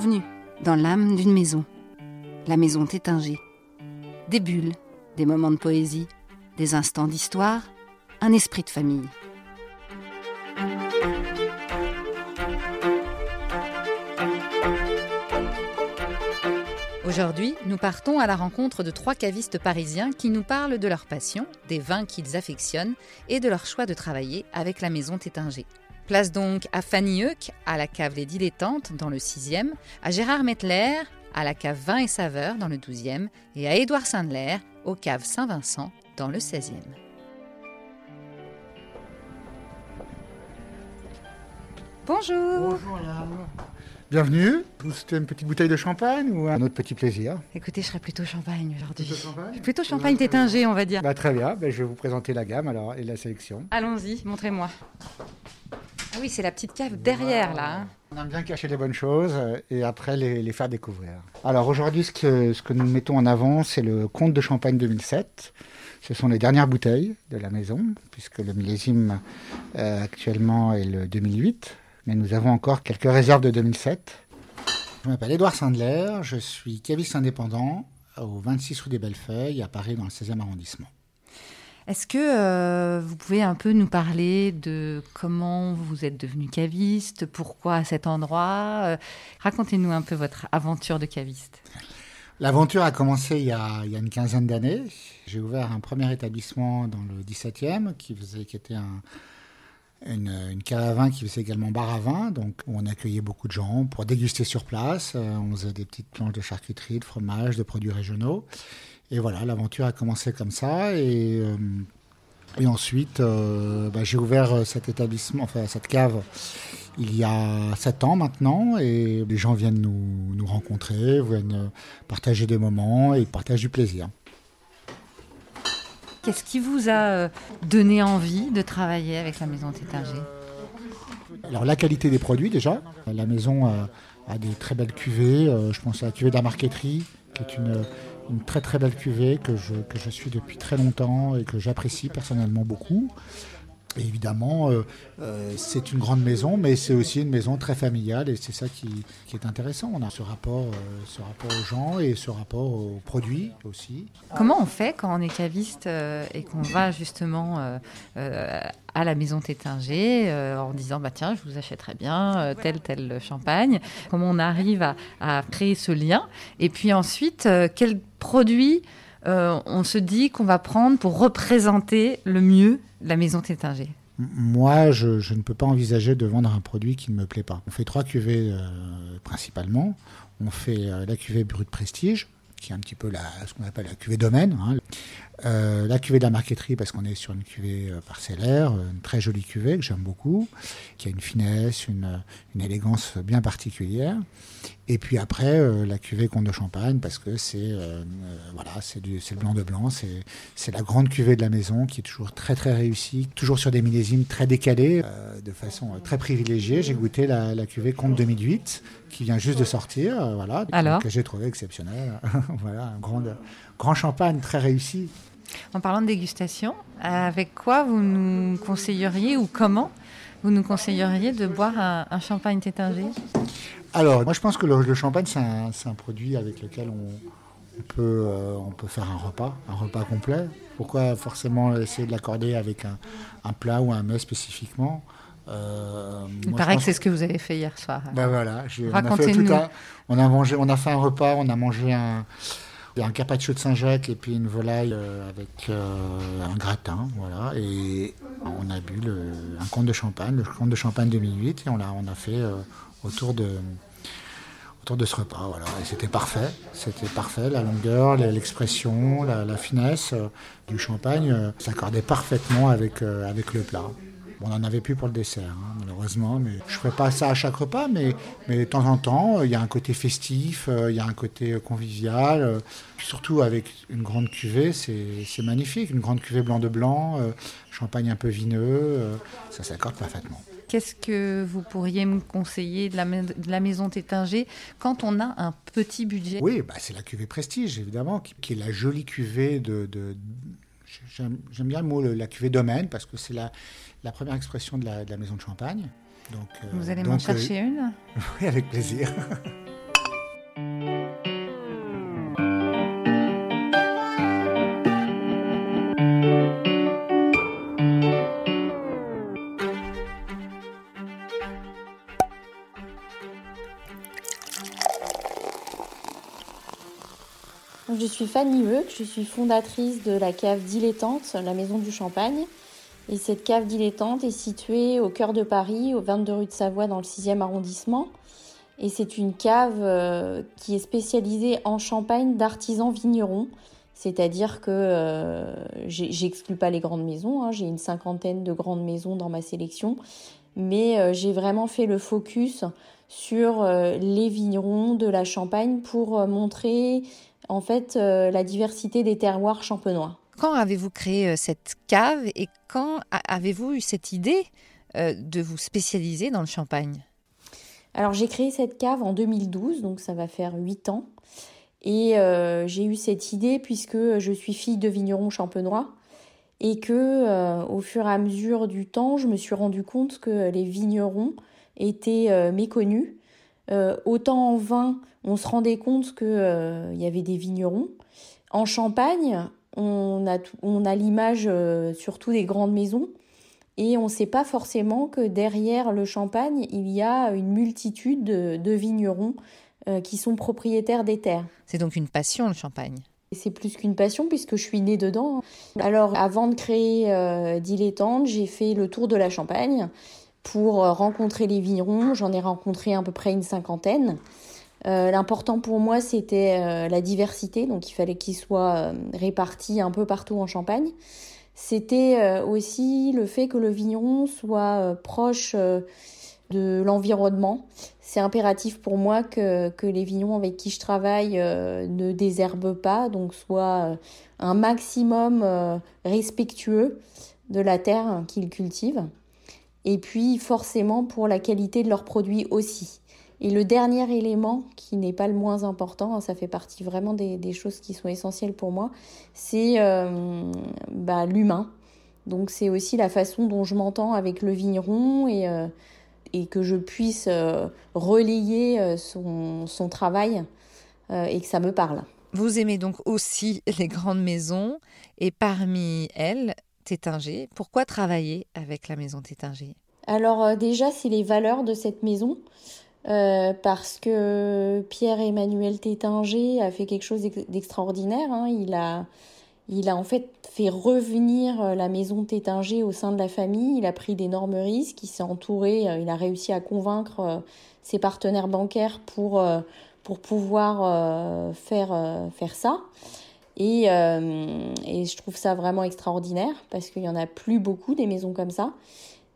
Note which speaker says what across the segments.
Speaker 1: Bienvenue dans l'âme d'une maison, la maison Tétinger. Des bulles, des moments de poésie, des instants d'histoire, un esprit de famille. Aujourd'hui, nous partons à la rencontre de trois cavistes parisiens qui nous parlent de leur passion, des vins qu'ils affectionnent et de leur choix de travailler avec la maison Tétinger. Place donc à Fanny Euck, à la cave Les Dilettantes, dans le 6e, à Gérard Mettler, à la cave Vin et Saveur, dans le 12e, et à Édouard Sandler, au cave Saint-Vincent, dans le 16e. Bonjour
Speaker 2: Bonjour madame. Bienvenue. Vous souhaitez une petite bouteille de champagne ou un autre petit plaisir
Speaker 1: Écoutez, je serais plutôt champagne aujourd'hui.
Speaker 2: Plutôt champagne?
Speaker 1: Plutôt champagne tétingé, on va dire.
Speaker 2: Bah, Très bien, Bah, je vais vous présenter la gamme alors et la sélection.
Speaker 1: Allons-y, montrez-moi. Ah oui, c'est la petite cave derrière là. hein.
Speaker 2: On aime bien cacher les bonnes choses et après les, faire découvrir. Alors aujourd'hui, ce que, nous mettons en avant, c'est le Comte de Champagne 2007. Ce sont les dernières bouteilles de la maison, puisque le millésime euh, actuellement est le 2008. Mais nous avons encore quelques réserves de 2007. Je m'appelle Édouard Sandler, je suis caviste indépendant au 26 rue des Bellefeuilles, à Paris, dans le 16e arrondissement.
Speaker 1: Est-ce que euh, vous pouvez un peu nous parler de comment vous êtes devenu caviste, pourquoi à cet endroit Euh, Racontez-nous un peu votre aventure de caviste.
Speaker 2: L'aventure a commencé il y a, une quinzaine d'années. J'ai ouvert un premier établissement dans le 17e qui, faisait, qui était un, une, une cave à vin qui faisait également bar à vin, donc où on accueillait beaucoup de gens pour déguster sur place. Euh, on faisait des petites planches de charcuterie, de fromage, de produits régionaux. Et voilà, l'aventure a commencé comme ça. Et, euh, et ensuite, euh, bah, j'ai ouvert euh, cet établissement, enfin cette cave, il y a sept ans maintenant. Et les gens viennent nous, nous rencontrer, viennent partager des moments et partagent du plaisir.
Speaker 1: Qu'est-ce qui vous a donné envie de travailler avec la maison Tétinger?
Speaker 2: Alors la qualité des produits déjà. La maison a, a des très belles cuvées. Je pense à la cuvée de la marqueterie, qui est une, une très très belle cuvée que je, que je suis depuis très longtemps et que j'apprécie personnellement beaucoup. Évidemment, euh, euh, c'est une grande maison, mais c'est aussi une maison très familiale et c'est ça qui, est intéressant. On a ce rapport, euh, ce rapport aux gens et ce rapport aux produits aussi.
Speaker 1: Comment on fait quand on est caviste et qu'on va justement à la maison Tétinger en disant bah tiens je vous achèterai bien tel tel champagne Comment on arrive à, à créer ce lien? Et puis ensuite euh, quel produit euh, on se dit qu'on va prendre pour représenter le mieux la maison Tétinger
Speaker 2: Moi, je, ne peux pas envisager de vendre un produit qui ne me plaît pas. On fait trois cuvées euh, principalement. On fait euh, la cuvée Brut Prestige, qui est un petit peu ce qu'on appelle la cuvée domaine. hein. Euh, la cuvée de la marqueterie, parce qu'on est sur une cuvée euh, parcellaire, euh, une très jolie cuvée que j'aime beaucoup, qui a une finesse, une, une élégance bien particulière. Et puis après, euh, la cuvée Comte de Champagne, parce que c'est euh, voilà, c'est le blanc de blanc, c'est la grande cuvée de la maison qui est toujours très très réussie, toujours sur des millésimes très décalés, euh, de façon très privilégiée. J'ai goûté la, la cuvée Comte 2008 qui vient juste de sortir, voilà,
Speaker 1: Alors?
Speaker 2: que j'ai trouvé exceptionnelle. voilà, un grand, grand champagne très réussi.
Speaker 1: En parlant de dégustation, avec quoi vous nous conseilleriez ou comment vous nous conseilleriez de boire un, un champagne Tétinger
Speaker 2: Alors, moi je pense que le, le champagne c'est un, produit avec lequel on, on peut, euh, on peut faire un repas, un repas complet. Pourquoi forcément essayer de l'accorder avec un, un plat ou un mets spécifiquement? Euh,
Speaker 1: Il
Speaker 2: moi,
Speaker 1: paraît que c'est ce que vous avez fait hier soir.
Speaker 2: Ben voilà, on a fait tout un- on a mangé, on a fait un repas, on a mangé un, un carpaccio de Saint-Jacques et puis une volaille euh, avec euh, un gratin, voilà. Et on a bu le, un comte de champagne, le comte de champagne 2008, et on l'a, on a fait euh, autour de autour de ce repas, voilà. Et c'était parfait, c'était parfait, la longueur, l'expression, la, finesse du champagne s'accordait parfaitement avec avec le plat. Bon, on n'en avait plus pour le dessert, hein, malheureusement, mais je ne ferai pas ça à chaque repas, mais, mais de temps en temps, euh, il y a un côté festif, euh, il y a un côté euh, convivial, surtout avec une grande cuvée, c'est magnifique, une grande cuvée blanc de blanc, champagne un peu vineux, ça s'accorde parfaitement.
Speaker 1: Qu'est-ce que vous pourriez me conseiller de la, ma- de la maison Tétinger quand on a un petit budget?
Speaker 2: Oui, bah, c'est la cuvée Prestige, évidemment, qui, qui est la jolie cuvée de... de- J'aime bien le mot, la cuvée domaine, parce que c'est la, la première expression de la, de la maison de champagne. Donc, euh,
Speaker 1: Vous allez m'en
Speaker 2: euh,
Speaker 1: chercher une?
Speaker 2: Oui, avec plaisir.
Speaker 3: suis Fanny Weuk, je suis fondatrice de la cave dilettante, la maison du champagne. Et cette cave dilettante est située au cœur de Paris, au 22 rue de Savoie, dans le 6e arrondissement. Et c'est une cave euh, qui est spécialisée en champagne d'artisans vignerons. C'est-à-dire que euh, j'exclus pas les grandes maisons, hein. j'ai une cinquantaine de grandes maisons dans ma sélection, mais euh, j'ai vraiment fait le focus sur les vignerons de la Champagne pour montrer en fait la diversité des terroirs champenois.
Speaker 1: Quand avez-vous créé cette cave et quand avez-vous eu cette idée de vous spécialiser dans le champagne?
Speaker 3: Alors j'ai créé cette cave en 2012, donc ça va faire 8 ans. Et euh, j'ai eu cette idée puisque je suis fille de vigneron champenois et que euh, au fur et à mesure du temps, je me suis rendu compte que les vignerons étaient euh, méconnus. Autant en vin, on se rendait compte qu'il y avait des vignerons. En Champagne, on a, on a l'image surtout des grandes maisons et on ne sait pas forcément que derrière le champagne, il y a une multitude de, vignerons euh, qui sont propriétaires des terres.
Speaker 1: C'est donc une passion le champagne
Speaker 3: c'est plus qu'une passion puisque je suis née dedans. Alors avant de créer euh, Dilettante, j'ai fait le tour de la Champagne pour euh, rencontrer les vignerons. J'en ai rencontré à peu près une cinquantaine. L'important pour moi, c'était la diversité, donc il fallait qu'ils soient répartis un peu partout en Champagne c'était euh, aussi le fait que le vigneron soit euh, proche euh, de l'environnement. C'est impératif pour moi que, que, les vignerons avec qui je travaille ne désherbent pas, donc soient un maximum respectueux de la terre qu'ils cultivent. Et puis forcément pour la qualité de leurs produits aussi. Et le dernier élément, qui n'est pas le moins important, hein, ça fait partie vraiment des, choses qui sont essentielles pour moi, c'est euh, bah, l'humain. Donc c'est aussi la façon dont je m'entends avec le vigneron et, euh, que je puisse euh, relayer son, travail et que ça me parle.
Speaker 1: Vous aimez donc aussi les grandes maisons et parmi elles, Pourquoi travailler avec la maison Tétinger?
Speaker 3: Alors déjà, c'est les valeurs de cette maison. Euh, parce que Pierre-Emmanuel Tétinger a fait quelque chose d'extraordinaire. Hein. Il, a, il a en fait fait revenir euh, la maison Tétinger au sein de la famille. Il a pris d'énormes risques. Il s'est entouré, euh, il a réussi à convaincre ses partenaires bancaires pour, pour pouvoir faire, faire ça. Et, et je trouve ça vraiment extraordinaire parce qu'il n'y en a plus beaucoup des maisons comme ça.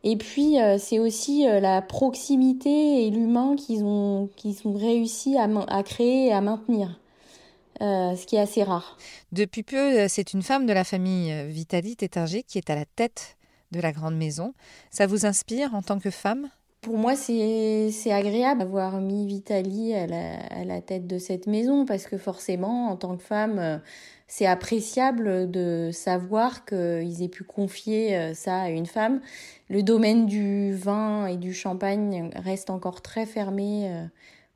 Speaker 3: Et puis, euh, c'est aussi euh, la proximité et l'humain qu'ils ont, ont réussi à, créer et à maintenir, euh, ce qui est assez rare.
Speaker 1: Depuis peu, c'est une femme de la famille Vitali Tétinger qui est à la tête de la grande maison. Ça vous inspire en tant que femme?
Speaker 3: Pour moi, c'est agréable d'avoir mis Vitali à la, à la, tête de cette maison parce que forcément, en tant que femme, c'est appréciable de savoir qu'ils aient pu confier euh, ça à une femme. Le domaine du vin et du champagne reste encore très fermé euh,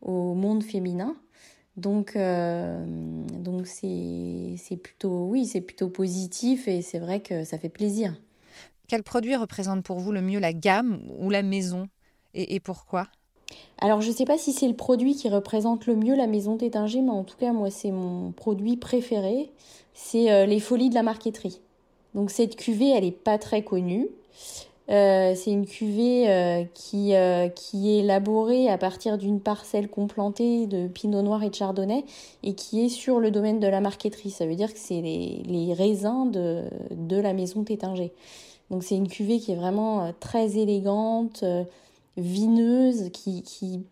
Speaker 3: au monde féminin. Donc, euh, donc c'est plutôt, oui, c'est plutôt positif et c'est vrai que ça fait plaisir.
Speaker 1: Quel produit représente pour vous le mieux la gamme ou la maison? Et, pourquoi?
Speaker 3: Alors, je ne sais pas si c'est le produit qui représente le mieux la maison Tétinger, mais en tout cas, moi, c'est mon produit préféré. C'est euh, les folies de la marqueterie. Donc, cette cuvée, elle n'est pas très connue. Euh, c'est une cuvée euh, qui, qui est élaborée à partir d'une parcelle complantée de pinot noir et de chardonnay et qui est sur le domaine de la marqueterie. Ça veut dire que c'est les, les, raisins de, de la maison Tétinger. Donc c'est une cuvée qui est vraiment très élégante, vineuse qui, qui,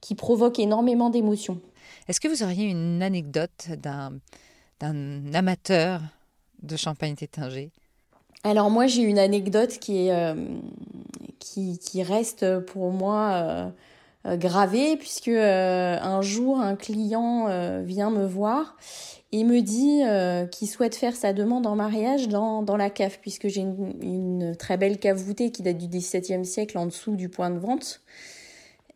Speaker 3: qui provoque énormément d'émotions.
Speaker 1: Est-ce que vous auriez une anecdote d'un, d'un amateur de champagne tétinger
Speaker 3: Alors moi j'ai une anecdote qui, est, euh, qui, qui, reste pour moi euh, euh, gravée puisque un jour un client vient me voir il me dit euh, qu'il souhaite faire sa demande en mariage dans, dans la cave, puisque j'ai une, très belle cave voûtée qui date du XVIIe siècle en dessous du point de vente.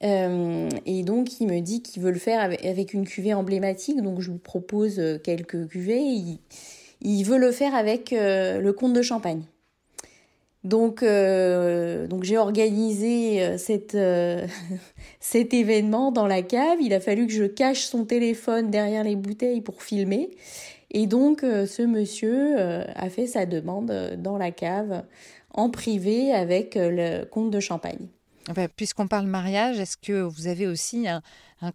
Speaker 3: Euh, et donc, il me dit qu'il veut le faire avec, une cuvée emblématique. Donc, je lui propose euh, quelques cuvées. Il, il veut le faire avec le comte de Champagne. Donc, euh, donc j'ai organisé euh, euh, cet événement dans la cave. Il a fallu que je cache son téléphone derrière les bouteilles pour filmer. Et donc, ce monsieur a fait sa demande dans la cave en privé avec le comte de Champagne.
Speaker 1: Puisqu'on parle mariage, est-ce que vous avez aussi un,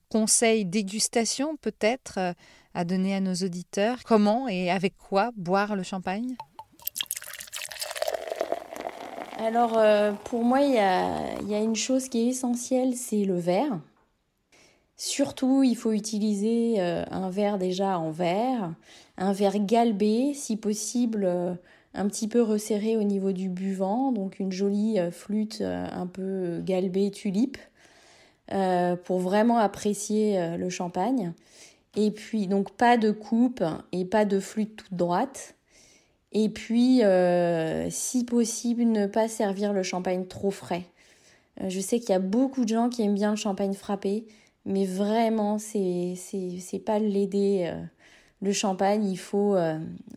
Speaker 1: conseil dégustation peut-être à donner à nos auditeurs? Comment et avec quoi boire le champagne?
Speaker 3: Alors, euh, pour moi, il y a, une chose qui est essentielle, c'est le verre. Surtout, il faut utiliser euh, un verre déjà en verre, un verre galbé, si possible euh, un petit peu resserré au niveau du buvant, donc une jolie flûte un peu galbée tulipe, pour vraiment apprécier le champagne. Et puis, donc pas de coupe et pas de flûte toute droite. Et puis, euh, si possible, ne pas servir le champagne trop frais. Euh, je sais qu'il y a beaucoup de gens qui aiment bien le champagne frappé, mais vraiment, c'est pas l'aider. Euh, le champagne, il faut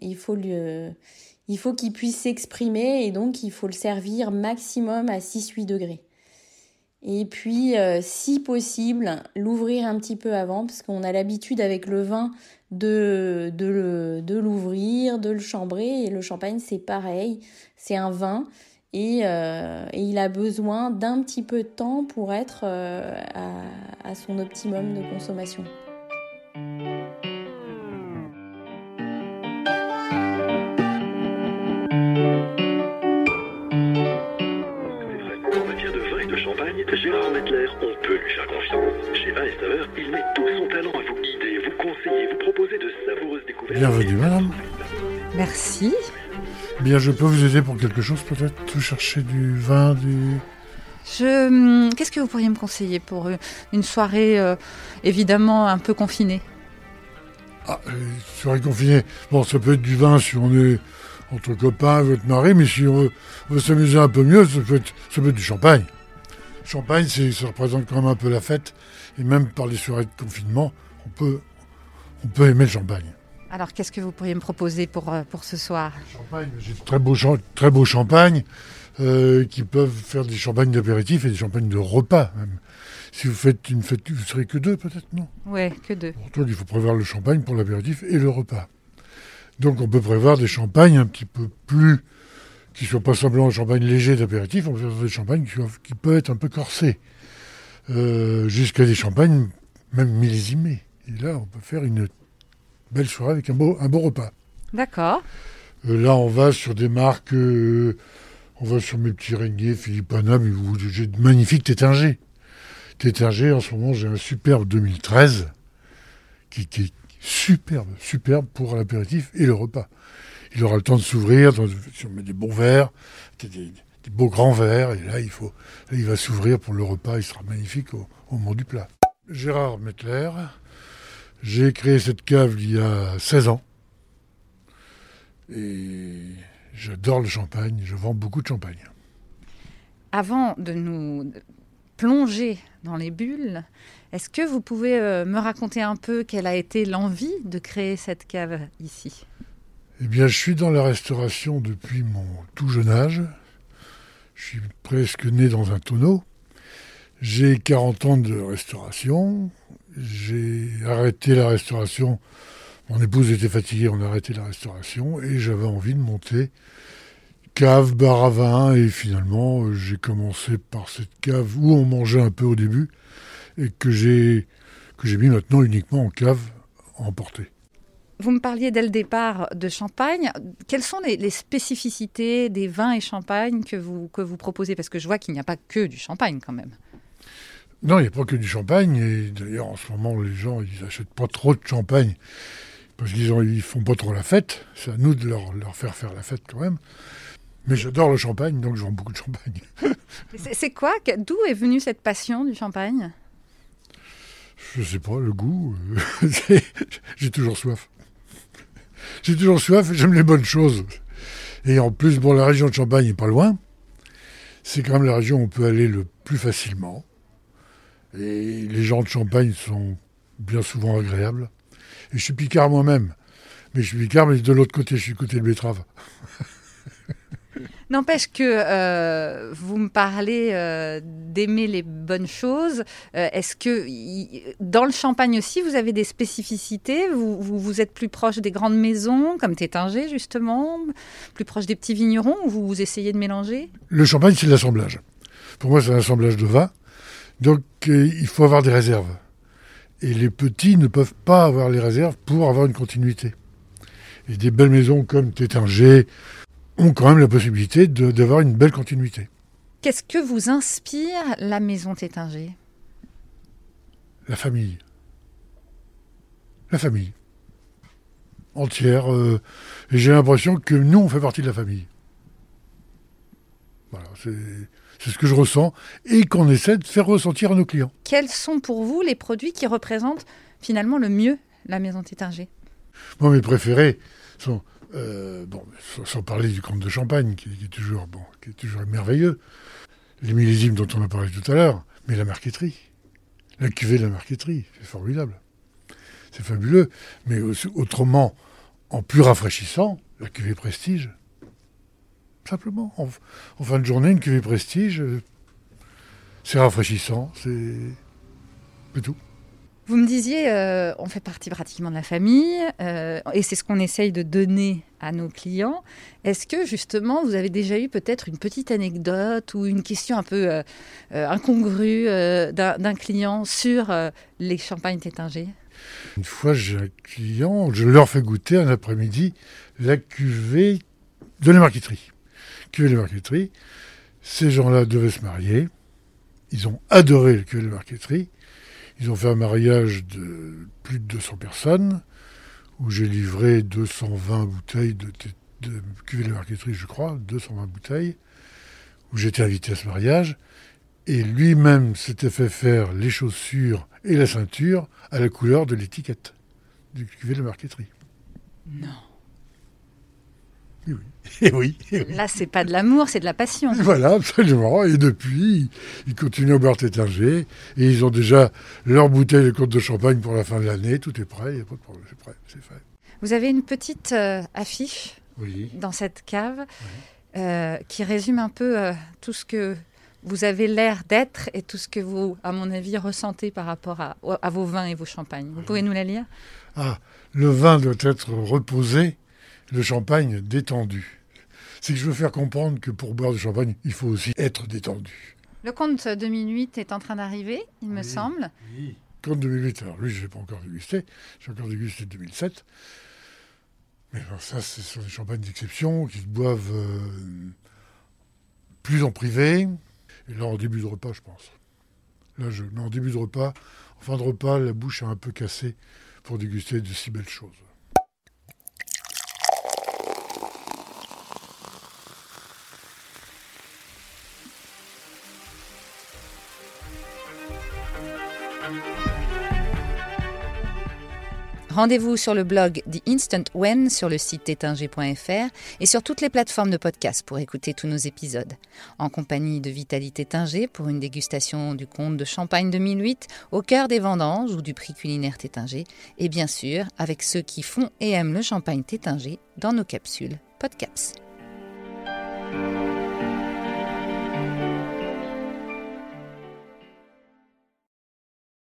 Speaker 3: il faut il faut qu'il puisse s'exprimer et donc il faut le servir maximum à 6-8 degrés. Et puis, si possible, l'ouvrir un petit peu avant, parce qu'on a l'habitude avec le vin de, l'ouvrir, de le chambrer. Et le champagne, c'est pareil, c'est un vin. Et, euh, il a besoin d'un petit peu de temps pour être euh, à son optimum de consommation.
Speaker 4: Bienvenue, madame.
Speaker 1: Merci.
Speaker 4: Bien, je peux vous aider pour quelque chose, peut-être Vous chercher du vin, du...
Speaker 1: Je... Hum, qu'est-ce que vous pourriez me conseiller pour une soirée, euh, évidemment, un peu confinée?
Speaker 4: Ah, une euh, soirée confinée. Bon, ça peut être du vin si on est entre copains, votre mari, mais si on veut, s'amuser un peu mieux, ça peut ça peut être du champagne. Champagne, ça représente quand même un peu la fête. Et même par les soirées de confinement, on peut, on peut aimer le champagne.
Speaker 1: Alors, qu'est-ce que vous pourriez me proposer pour, euh, pour ce soir?
Speaker 4: Champagne, j'ai de très beaux, très beaux champagnes euh, qui peuvent faire des champagnes d'apéritif et des champagnes de repas même. Si vous faites une fête, vous serez que deux peut-être, non?
Speaker 1: Oui, que deux.
Speaker 4: Pour il faut prévoir le champagne pour l'apéritif et le repas. Donc on peut prévoir des champagnes un petit peu plus qui ne soit pas simplement un champagne léger d'apéritif, on peut faire des champagnes qui, peuvent être un peu corsés, euh, jusqu'à des champagnes même millésimés. Et là, on peut faire une belle soirée avec un beau, un beau repas.
Speaker 1: D'accord.
Speaker 4: Euh, là, on va sur des marques, euh, on va sur mes petits Régnier, Philippe Anna, mais j'ai de magnifiques Tétinger. Tétinger, en ce moment, j'ai un superbe 2013 qui, qui est superbe, superbe pour l'apéritif et le repas il aura le temps de s'ouvrir, si on met des bons verres, des, beaux grands verres, et là il faut, il va s'ouvrir pour le repas, il sera magnifique au, moment du plat. Gérard Mettler, j'ai créé cette cave il y a 16 ans, et j'adore le champagne, je vends beaucoup de champagne.
Speaker 1: Avant de nous plonger dans les bulles, est-ce que vous pouvez euh, me raconter un peu quelle a été l'envie de créer cette cave ici?
Speaker 4: Eh bien, je suis dans la restauration depuis mon tout jeune âge. Je suis presque né dans un tonneau. J'ai 40 ans de restauration. J'ai arrêté la restauration. Mon épouse était fatiguée, on a arrêté la restauration et j'avais envie de monter cave, bar à vin et finalement j'ai commencé par cette cave où on mangeait un peu au début et que j'ai que j'ai mis maintenant uniquement en cave à emporter.
Speaker 1: Vous me parliez dès le départ de champagne. Quelles sont les, spécificités des vins et champagne que vous, que vous proposez? Parce que je vois qu'il n'y a pas que du champagne quand même.
Speaker 4: Non, il n'y a pas que du champagne. Et d'ailleurs, en ce moment, les gens, ils n'achètent pas trop de champagne parce qu'ils ne font pas trop la fête. C'est à nous de leur, leur, faire faire la fête quand même. Mais j'adore le champagne, donc je vends beaucoup de champagne.
Speaker 1: C'est quoi D'où est venue cette passion du champagne?
Speaker 4: Je sais pas, le goût. Euh, j'ai toujours soif. J'ai toujours soif et j'aime les bonnes choses. Et en plus, bon, la région de Champagne n'est pas loin. C'est quand même la région où on peut aller le plus facilement. Et les gens de Champagne sont bien souvent agréables. Et je suis picard moi-même. Mais je suis picard, mais de l'autre côté, je suis côté de betterave.
Speaker 1: N'empêche que euh, vous me parlez euh, d'aimer les bonnes choses. Euh, est-ce que dans le champagne aussi, vous avez des spécificités? Vous, vous, êtes plus proche des grandes maisons, comme Tétinger justement, plus proche des petits vignerons, ou vous, vous essayez de mélanger?
Speaker 4: Le champagne, c'est l'assemblage. Pour moi, c'est un assemblage de vin. Donc, il faut avoir des réserves. Et les petits ne peuvent pas avoir les réserves pour avoir une continuité. Et des belles maisons comme Tétinger ont quand même la possibilité d'avoir une belle continuité.
Speaker 1: Qu'est-ce que vous inspire la maison Tétinger
Speaker 4: La famille. La famille. Entière. Euh, et j'ai l'impression que nous, on fait partie de la famille. Voilà, c'est ce que je ressens et qu'on essaie de faire ressentir à nos clients.
Speaker 1: Quels sont pour vous les produits qui représentent finalement le mieux la maison Tétinger
Speaker 4: Moi, mes préférés sont euh, bon, sans, parler du comte de Champagne, qui, est toujours, bon, qui est toujours merveilleux, les millésimes dont on a parlé tout à l'heure, mais la marqueterie, la cuvée de la marqueterie, c'est formidable, c'est fabuleux, mais autrement, en plus rafraîchissant, la cuvée prestige. Simplement, en, en fin de journée, une cuvée prestige, euh, c'est rafraîchissant, c'est tout.
Speaker 1: Vous me disiez, euh, on fait partie pratiquement de la famille, euh, et c'est ce qu'on essaye de donner à nos clients. Est-ce que justement, vous avez déjà eu peut-être une petite anecdote ou une question un peu euh, incongrue d'un client sur les champagnes Tétinger
Speaker 4: Une fois, j'ai un client, je leur fais goûter un après-midi la cuvée de la marqueterie. Cuvée de. Ces gens-là devaient se marier. Ils ont adoré le cuvée de marqueterie. Ils ont fait un mariage de plus de 200 personnes, où j'ai livré 220 bouteilles de, de, cuvée de marqueterie, je crois, 220 bouteilles, où j'étais invité à ce mariage. Et lui-même s'était fait faire les chaussures et la ceinture à la couleur de l'étiquette du cuvée de marqueterie.
Speaker 1: Non.
Speaker 4: Et oui. Et oui,
Speaker 1: Là, c'est pas de l'amour, c'est de la passion.
Speaker 4: Voilà, absolument. Et depuis, ils continuent à boire Tétinger. Et ils ont déjà leur bouteille de côte de champagne pour la fin de l'année. Tout est prêt, il n'y a pas de problème, c'est prêt, c'est fait.
Speaker 1: Vous avez une petite euh, affiche dans cette cave euh, qui résume un peu euh, tout ce que vous avez l'air d'être et tout ce que vous, à mon avis, ressentez par rapport à, à vos vins et vos champagnes. Vous pouvez nous la lire?
Speaker 4: Ah, le vin doit être reposé le champagne détendu. C'est que je veux faire comprendre que pour boire du champagne, il faut aussi être détendu.
Speaker 1: Le compte 2008 est en train d'arriver, il me semble.
Speaker 4: Oui. Compte 2008, alors lui, je n'ai pas encore dégusté. J'ai encore dégusté 2007. Mais ça, ce sont des champagnes d'exception qui se boivent euh, plus en privé. Et là, en début de repas, je pense. Là, je, mais en début de repas, en fin de repas, la bouche est un peu cassée pour déguster de si belles choses.
Speaker 1: Rendez-vous sur le blog The Instant When sur le site tétinger.fr et sur toutes les plateformes de podcast pour écouter tous nos épisodes. En compagnie de Vitaly Tétinger pour une dégustation du conte de Champagne 2008 au cœur des vendanges ou du prix culinaire Tétinger et bien sûr avec ceux qui font et aiment le champagne Tétinger dans nos capsules Podcaps.